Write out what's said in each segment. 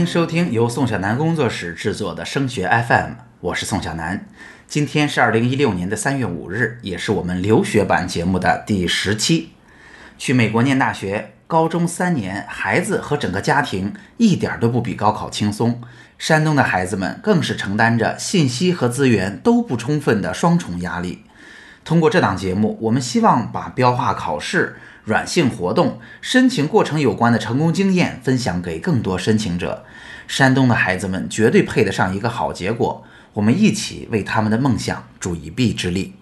欢迎收听由宋小南工作室制作的升学 FM，我是宋小南。今天是二零一六年的三月五日，也是我们留学版节目的第十期。去美国念大学，高中三年，孩子和整个家庭一点都不比高考轻松。山东的孩子们更是承担着信息和资源都不充分的双重压力。通过这档节目，我们希望把标化考试。软性活动、申请过程有关的成功经验分享给更多申请者。山东的孩子们绝对配得上一个好结果，我们一起为他们的梦想助一臂之力。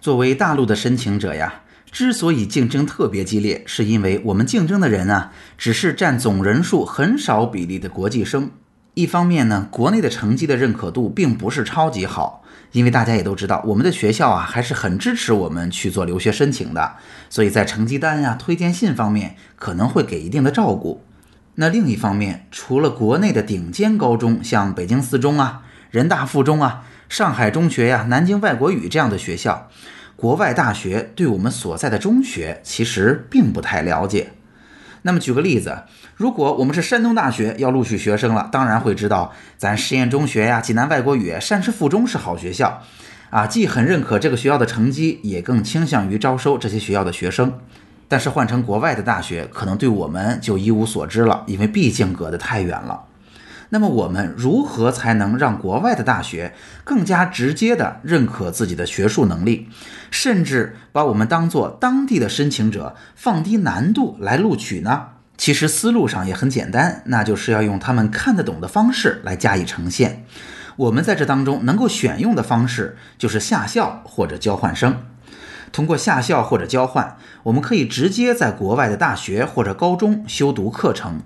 作为大陆的申请者呀，之所以竞争特别激烈，是因为我们竞争的人啊，只是占总人数很少比例的国际生。一方面呢，国内的成绩的认可度并不是超级好。因为大家也都知道，我们的学校啊还是很支持我们去做留学申请的，所以在成绩单呀、推荐信方面可能会给一定的照顾。那另一方面，除了国内的顶尖高中，像北京四中啊、人大附中啊、上海中学呀、南京外国语这样的学校，国外大学对我们所在的中学其实并不太了解。那么举个例子，如果我们是山东大学要录取学生了，当然会知道咱实验中学呀、济南外国语、山师附中是好学校，啊，既很认可这个学校的成绩，也更倾向于招收这些学校的学生。但是换成国外的大学，可能对我们就一无所知了，因为毕竟隔得太远了。那么我们如何才能让国外的大学更加直接地认可自己的学术能力，甚至把我们当做当地的申请者，放低难度来录取呢？其实思路上也很简单，那就是要用他们看得懂的方式来加以呈现。我们在这当中能够选用的方式就是下校或者交换生。通过下校或者交换，我们可以直接在国外的大学或者高中修读课程。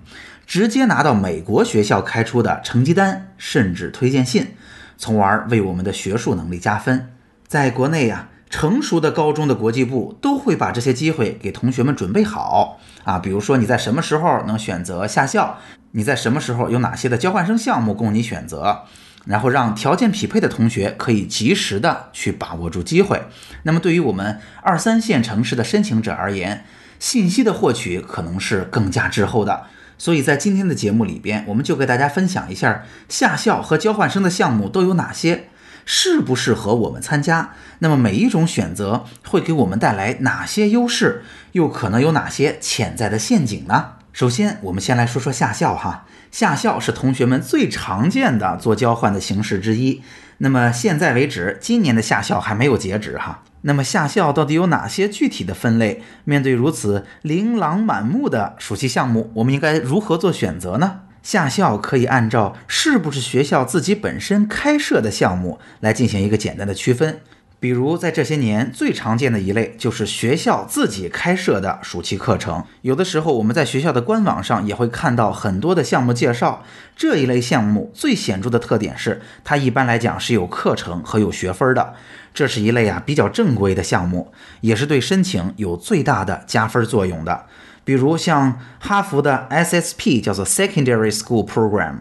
直接拿到美国学校开出的成绩单，甚至推荐信，从而为我们的学术能力加分。在国内呀，成熟的高中的国际部都会把这些机会给同学们准备好啊。比如说你在什么时候能选择下校，你在什么时候有哪些的交换生项目供你选择，然后让条件匹配的同学可以及时的去把握住机会。那么对于我们二三线城市的申请者而言，信息的获取可能是更加滞后的。所以在今天的节目里边，我们就给大家分享一下下校和交换生的项目都有哪些，适不适合我们参加。那么每一种选择会给我们带来哪些优势，又可能有哪些潜在的陷阱呢？首先，我们先来说说下校哈。下校是同学们最常见的做交换的形式之一。那么现在为止，今年的下校还没有截止哈。那么下校到底有哪些具体的分类？面对如此琳琅满目的暑期项目，我们应该如何做选择呢？下校可以按照是不是学校自己本身开设的项目来进行一个简单的区分。比如，在这些年最常见的一类就是学校自己开设的暑期课程。有的时候，我们在学校的官网上也会看到很多的项目介绍。这一类项目最显著的特点是，它一般来讲是有课程和有学分的。这是一类啊比较正规的项目，也是对申请有最大的加分作用的。比如像哈佛的 SSP 叫做 Secondary School Program，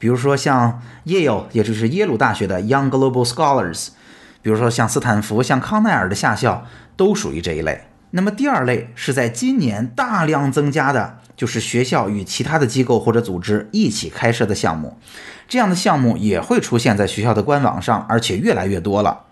比如说像 Yale，也就是耶鲁大学的 Young Global Scholars。比如说像斯坦福、像康奈尔的下校都属于这一类。那么第二类是在今年大量增加的，就是学校与其他的机构或者组织一起开设的项目。这样的项目也会出现在学校的官网上，而且越来越多了。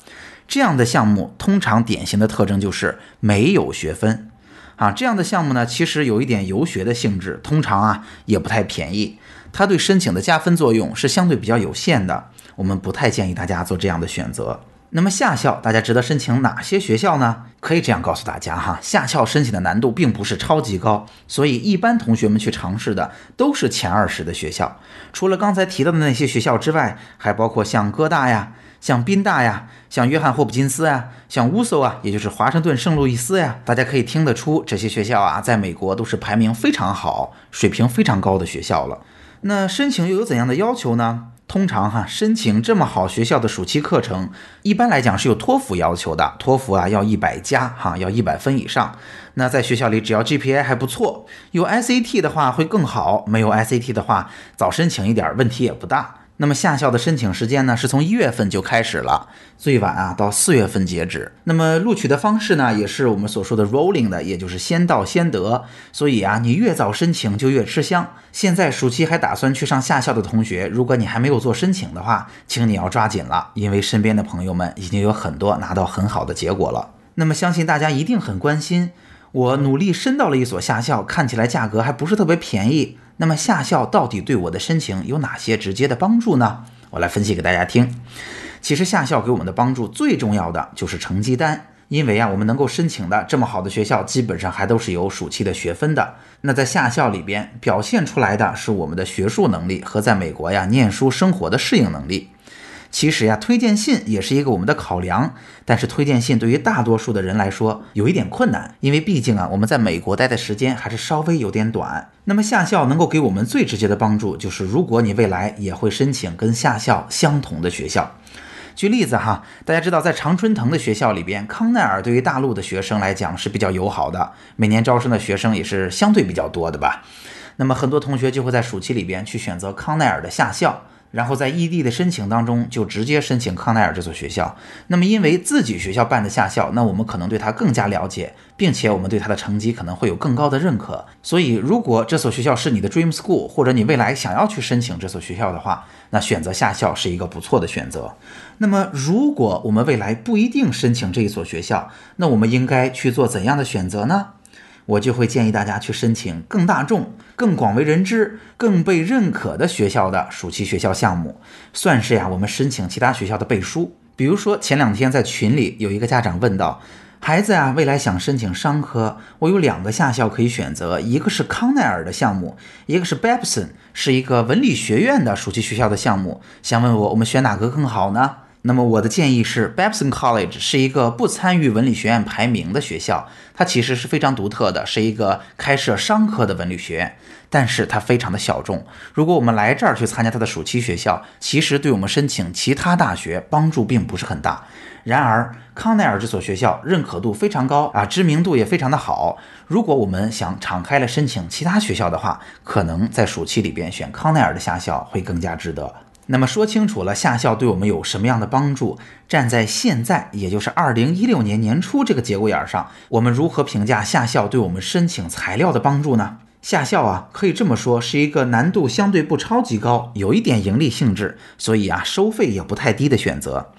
这样的项目通常典型的特征就是没有学分啊。这样的项目呢，其实有一点游学的性质，通常啊也不太便宜。它对申请的加分作用是相对比较有限的，我们不太建议大家做这样的选择。那么下校，大家值得申请哪些学校呢？可以这样告诉大家哈，下校申请的难度并不是超级高，所以一般同学们去尝试的都是前二十的学校。除了刚才提到的那些学校之外，还包括像哥大呀、像宾大呀、像约翰霍普金斯呀、像乌苏啊，也就是华盛顿圣路易斯呀。大家可以听得出，这些学校啊，在美国都是排名非常好、水平非常高的学校了。那申请又有怎样的要求呢？通常哈，申请这么好学校的暑期课程，一般来讲是有托福要求的，托福啊要一百加哈，要一百分以上。那在学校里，只要 GPA 还不错，有 SAT 的话会更好，没有 SAT 的话，早申请一点问题也不大。那么夏校的申请时间呢，是从一月份就开始了，最晚啊到四月份截止。那么录取的方式呢，也是我们所说的 rolling 的，也就是先到先得。所以啊，你越早申请就越吃香。现在暑期还打算去上下校的同学，如果你还没有做申请的话，请你要抓紧了，因为身边的朋友们已经有很多拿到很好的结果了。那么相信大家一定很关心，我努力申到了一所夏校，看起来价格还不是特别便宜。那么夏校到底对我的申请有哪些直接的帮助呢？我来分析给大家听。其实夏校给我们的帮助最重要的就是成绩单，因为啊，我们能够申请的这么好的学校，基本上还都是有暑期的学分的。那在夏校里边表现出来的是我们的学术能力和在美国呀念书生活的适应能力。其实呀，推荐信也是一个我们的考量，但是推荐信对于大多数的人来说有一点困难，因为毕竟啊，我们在美国待的时间还是稍微有点短。那么夏校能够给我们最直接的帮助，就是如果你未来也会申请跟夏校相同的学校。举例子哈，大家知道在常春藤的学校里边，康奈尔对于大陆的学生来讲是比较友好的，每年招生的学生也是相对比较多的吧。那么很多同学就会在暑期里边去选择康奈尔的夏校。然后在异地的申请当中，就直接申请康奈尔这所学校。那么因为自己学校办的夏校，那我们可能对他更加了解，并且我们对他的成绩可能会有更高的认可。所以，如果这所学校是你的 dream school，或者你未来想要去申请这所学校的话，那选择夏校是一个不错的选择。那么，如果我们未来不一定申请这一所学校，那我们应该去做怎样的选择呢？我就会建议大家去申请更大众、更广为人知、更被认可的学校的暑期学校项目，算是呀我们申请其他学校的背书。比如说前两天在群里有一个家长问到，孩子啊未来想申请商科，我有两个夏校可以选择，一个是康奈尔的项目，一个是 Babson，是一个文理学院的暑期学校的项目，想问我我们选哪个更好呢？那么我的建议是，Babson College 是一个不参与文理学院排名的学校，它其实是非常独特的，是一个开设商科的文理学院，但是它非常的小众。如果我们来这儿去参加它的暑期学校，其实对我们申请其他大学帮助并不是很大。然而，康奈尔这所学校认可度非常高啊，知名度也非常的好。如果我们想敞开了申请其他学校的话，可能在暑期里边选康奈尔的夏校会更加值得。那么说清楚了，夏校对我们有什么样的帮助？站在现在，也就是二零一六年年初这个节骨眼上，我们如何评价夏校对我们申请材料的帮助呢？夏校啊，可以这么说，是一个难度相对不超级高，有一点盈利性质，所以啊，收费也不太低的选择。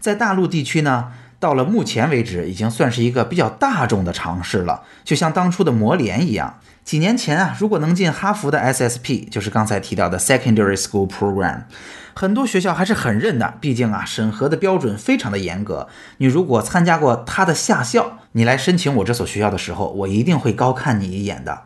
在大陆地区呢，到了目前为止，已经算是一个比较大众的尝试了，就像当初的模联一样。几年前啊，如果能进哈佛的 SSP，就是刚才提到的 Secondary School Program，很多学校还是很认的。毕竟啊，审核的标准非常的严格。你如果参加过他的夏校，你来申请我这所学校的时候，我一定会高看你一眼的。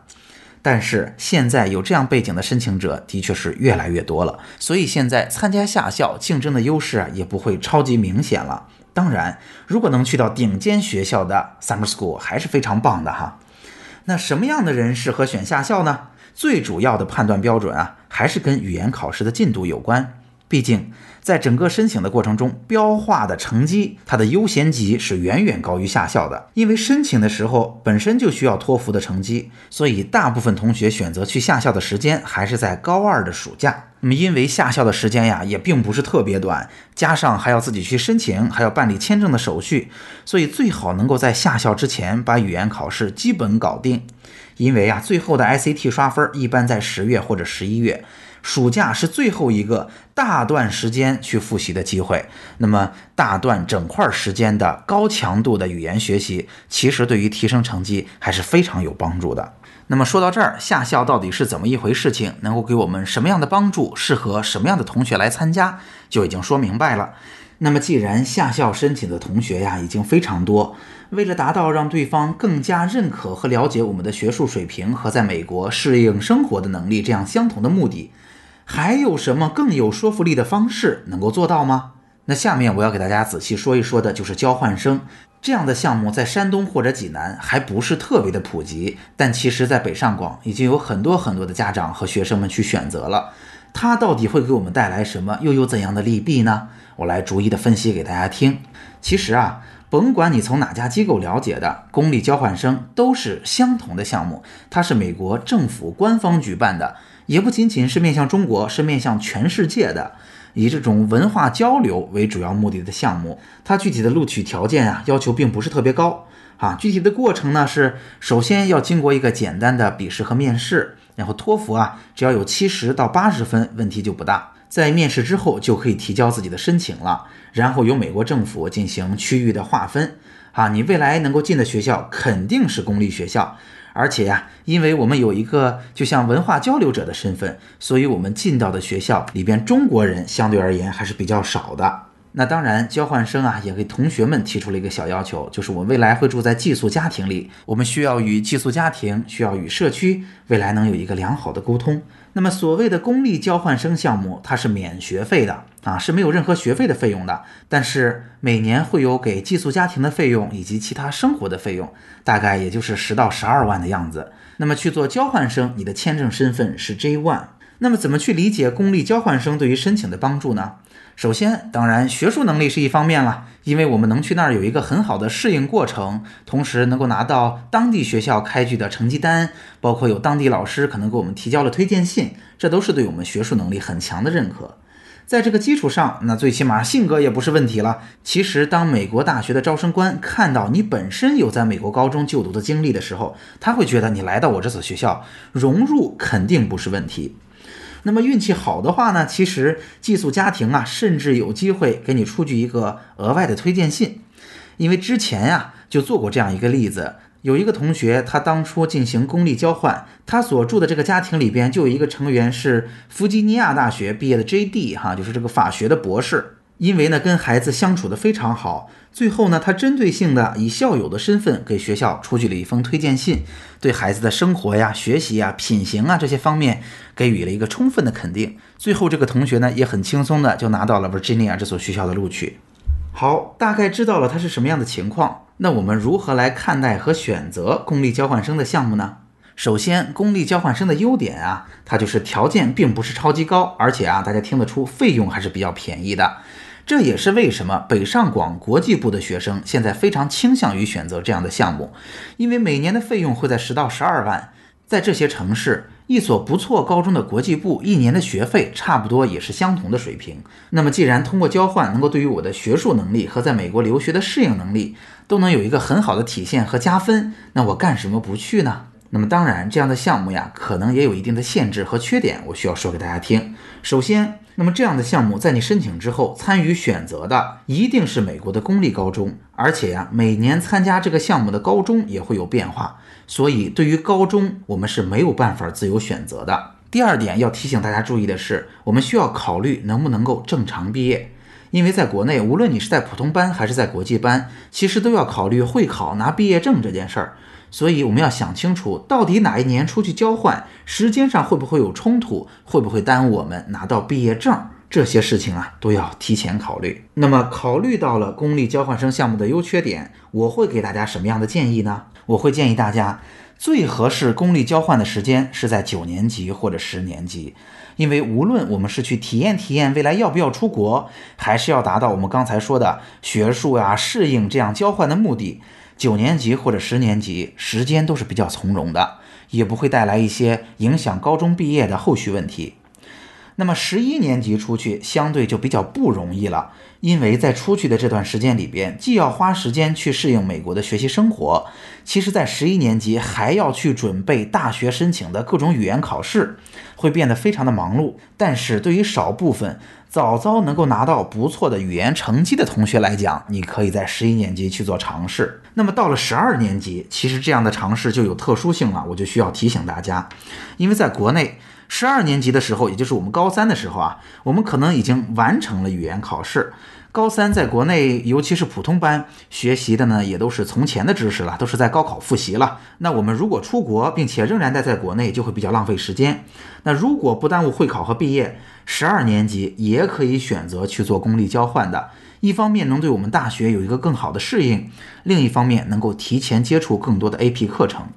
但是现在有这样背景的申请者的确是越来越多了，所以现在参加夏校竞争的优势啊，也不会超级明显了。当然，如果能去到顶尖学校的 Summer School，还是非常棒的哈。那什么样的人适合选夏校呢？最主要的判断标准啊，还是跟语言考试的进度有关。毕竟，在整个申请的过程中，标化的成绩它的优先级是远远高于夏校的。因为申请的时候本身就需要托福的成绩，所以大部分同学选择去夏校的时间还是在高二的暑假。那么，因为下校的时间呀也并不是特别短，加上还要自己去申请，还要办理签证的手续，所以最好能够在下校之前把语言考试基本搞定。因为啊，最后的 ICT 刷分一般在十月或者十一月。暑假是最后一个大段时间去复习的机会，那么大段整块时间的高强度的语言学习，其实对于提升成绩还是非常有帮助的。那么说到这儿，夏校到底是怎么一回事情，能够给我们什么样的帮助，适合什么样的同学来参加，就已经说明白了。那么既然下校申请的同学呀已经非常多，为了达到让对方更加认可和了解我们的学术水平和在美国适应生活的能力这样相同的目的。还有什么更有说服力的方式能够做到吗？那下面我要给大家仔细说一说的就是交换生这样的项目，在山东或者济南还不是特别的普及，但其实在北上广已经有很多很多的家长和学生们去选择了。它到底会给我们带来什么？又有怎样的利弊呢？我来逐一的分析给大家听。其实啊，甭管你从哪家机构了解的公立交换生，都是相同的项目，它是美国政府官方举办的。也不仅仅是面向中国，是面向全世界的，以这种文化交流为主要目的的项目。它具体的录取条件啊，要求并不是特别高啊。具体的过程呢，是首先要经过一个简单的笔试和面试，然后托福啊，只要有七十到八十分，问题就不大。在面试之后就可以提交自己的申请了，然后由美国政府进行区域的划分。啊，你未来能够进的学校肯定是公立学校，而且呀，因为我们有一个就像文化交流者的身份，所以我们进到的学校里边中国人相对而言还是比较少的。那当然，交换生啊也给同学们提出了一个小要求，就是我未来会住在寄宿家庭里，我们需要与寄宿家庭、需要与社区未来能有一个良好的沟通。那么所谓的公立交换生项目，它是免学费的啊，是没有任何学费的费用的，但是每年会有给寄宿家庭的费用以及其他生活的费用，大概也就是十到十二万的样子。那么去做交换生，你的签证身份是 J one。那么怎么去理解公立交换生对于申请的帮助呢？首先，当然学术能力是一方面了，因为我们能去那儿有一个很好的适应过程，同时能够拿到当地学校开具的成绩单，包括有当地老师可能给我们提交了推荐信，这都是对我们学术能力很强的认可。在这个基础上，那最起码性格也不是问题了。其实，当美国大学的招生官看到你本身有在美国高中就读的经历的时候，他会觉得你来到我这所学校融入肯定不是问题。那么运气好的话呢，其实寄宿家庭啊，甚至有机会给你出具一个额外的推荐信，因为之前呀就做过这样一个例子，有一个同学他当初进行公立交换，他所住的这个家庭里边就有一个成员是弗吉尼亚大学毕业的 J.D. 哈，就是这个法学的博士。因为呢，跟孩子相处的非常好，最后呢，他针对性的以校友的身份给学校出具了一封推荐信，对孩子的生活呀、学习呀、品行啊这些方面给予了一个充分的肯定。最后，这个同学呢也很轻松的就拿到了 Virginia 这所学校的录取。好，大概知道了他是什么样的情况，那我们如何来看待和选择公立交换生的项目呢？首先，公立交换生的优点啊，它就是条件并不是超级高，而且啊，大家听得出费用还是比较便宜的。这也是为什么北上广国际部的学生现在非常倾向于选择这样的项目，因为每年的费用会在十到十二万。在这些城市，一所不错高中的国际部一年的学费差不多也是相同的水平。那么，既然通过交换能够对于我的学术能力和在美国留学的适应能力都能有一个很好的体现和加分，那我干什么不去呢？那么，当然这样的项目呀，可能也有一定的限制和缺点，我需要说给大家听。首先，那么这样的项目在你申请之后参与选择的一定是美国的公立高中，而且呀，每年参加这个项目的高中也会有变化，所以对于高中我们是没有办法自由选择的。第二点要提醒大家注意的是，我们需要考虑能不能够正常毕业，因为在国内，无论你是在普通班还是在国际班，其实都要考虑会考拿毕业证这件事儿。所以我们要想清楚，到底哪一年出去交换，时间上会不会有冲突，会不会耽误我们拿到毕业证？这些事情啊，都要提前考虑。那么，考虑到了公立交换生项目的优缺点，我会给大家什么样的建议呢？我会建议大家，最合适公立交换的时间是在九年级或者十年级，因为无论我们是去体验体验未来要不要出国，还是要达到我们刚才说的学术啊、适应这样交换的目的。九年级或者十年级时间都是比较从容的，也不会带来一些影响高中毕业的后续问题。那么十一年级出去相对就比较不容易了，因为在出去的这段时间里边，既要花时间去适应美国的学习生活，其实，在十一年级还要去准备大学申请的各种语言考试，会变得非常的忙碌。但是对于少部分早早能够拿到不错的语言成绩的同学来讲，你可以在十一年级去做尝试。那么到了十二年级，其实这样的尝试就有特殊性了，我就需要提醒大家，因为在国内。十二年级的时候，也就是我们高三的时候啊，我们可能已经完成了语言考试。高三在国内，尤其是普通班学习的呢，也都是从前的知识了，都是在高考复习了。那我们如果出国，并且仍然待在国内，就会比较浪费时间。那如果不耽误会考和毕业，十二年级也可以选择去做公立交换的。一方面能对我们大学有一个更好的适应，另一方面能够提前接触更多的 AP 课程。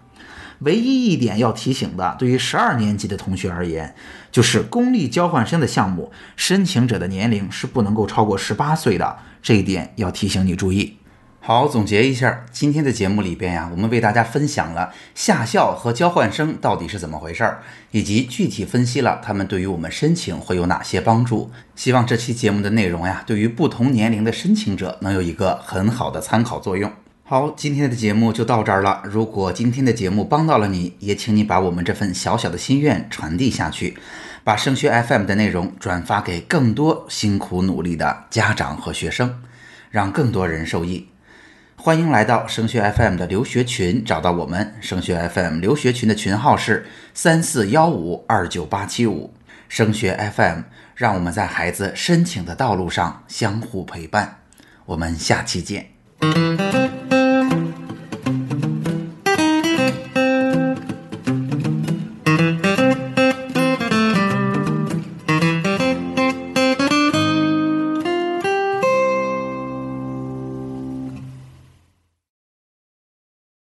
唯一一点要提醒的，对于十二年级的同学而言，就是公立交换生的项目，申请者的年龄是不能够超过十八岁的，这一点要提醒你注意。好，总结一下今天的节目里边呀，我们为大家分享了下校和交换生到底是怎么回事儿，以及具体分析了他们对于我们申请会有哪些帮助。希望这期节目的内容呀，对于不同年龄的申请者能有一个很好的参考作用。好，今天的节目就到这儿了。如果今天的节目帮到了你，也请你把我们这份小小的心愿传递下去，把升学 FM 的内容转发给更多辛苦努力的家长和学生，让更多人受益。欢迎来到升学 FM 的留学群，找到我们。升学 FM 留学群的群号是三四幺五二九八七五。升学 FM，让我们在孩子申请的道路上相互陪伴。我们下期见。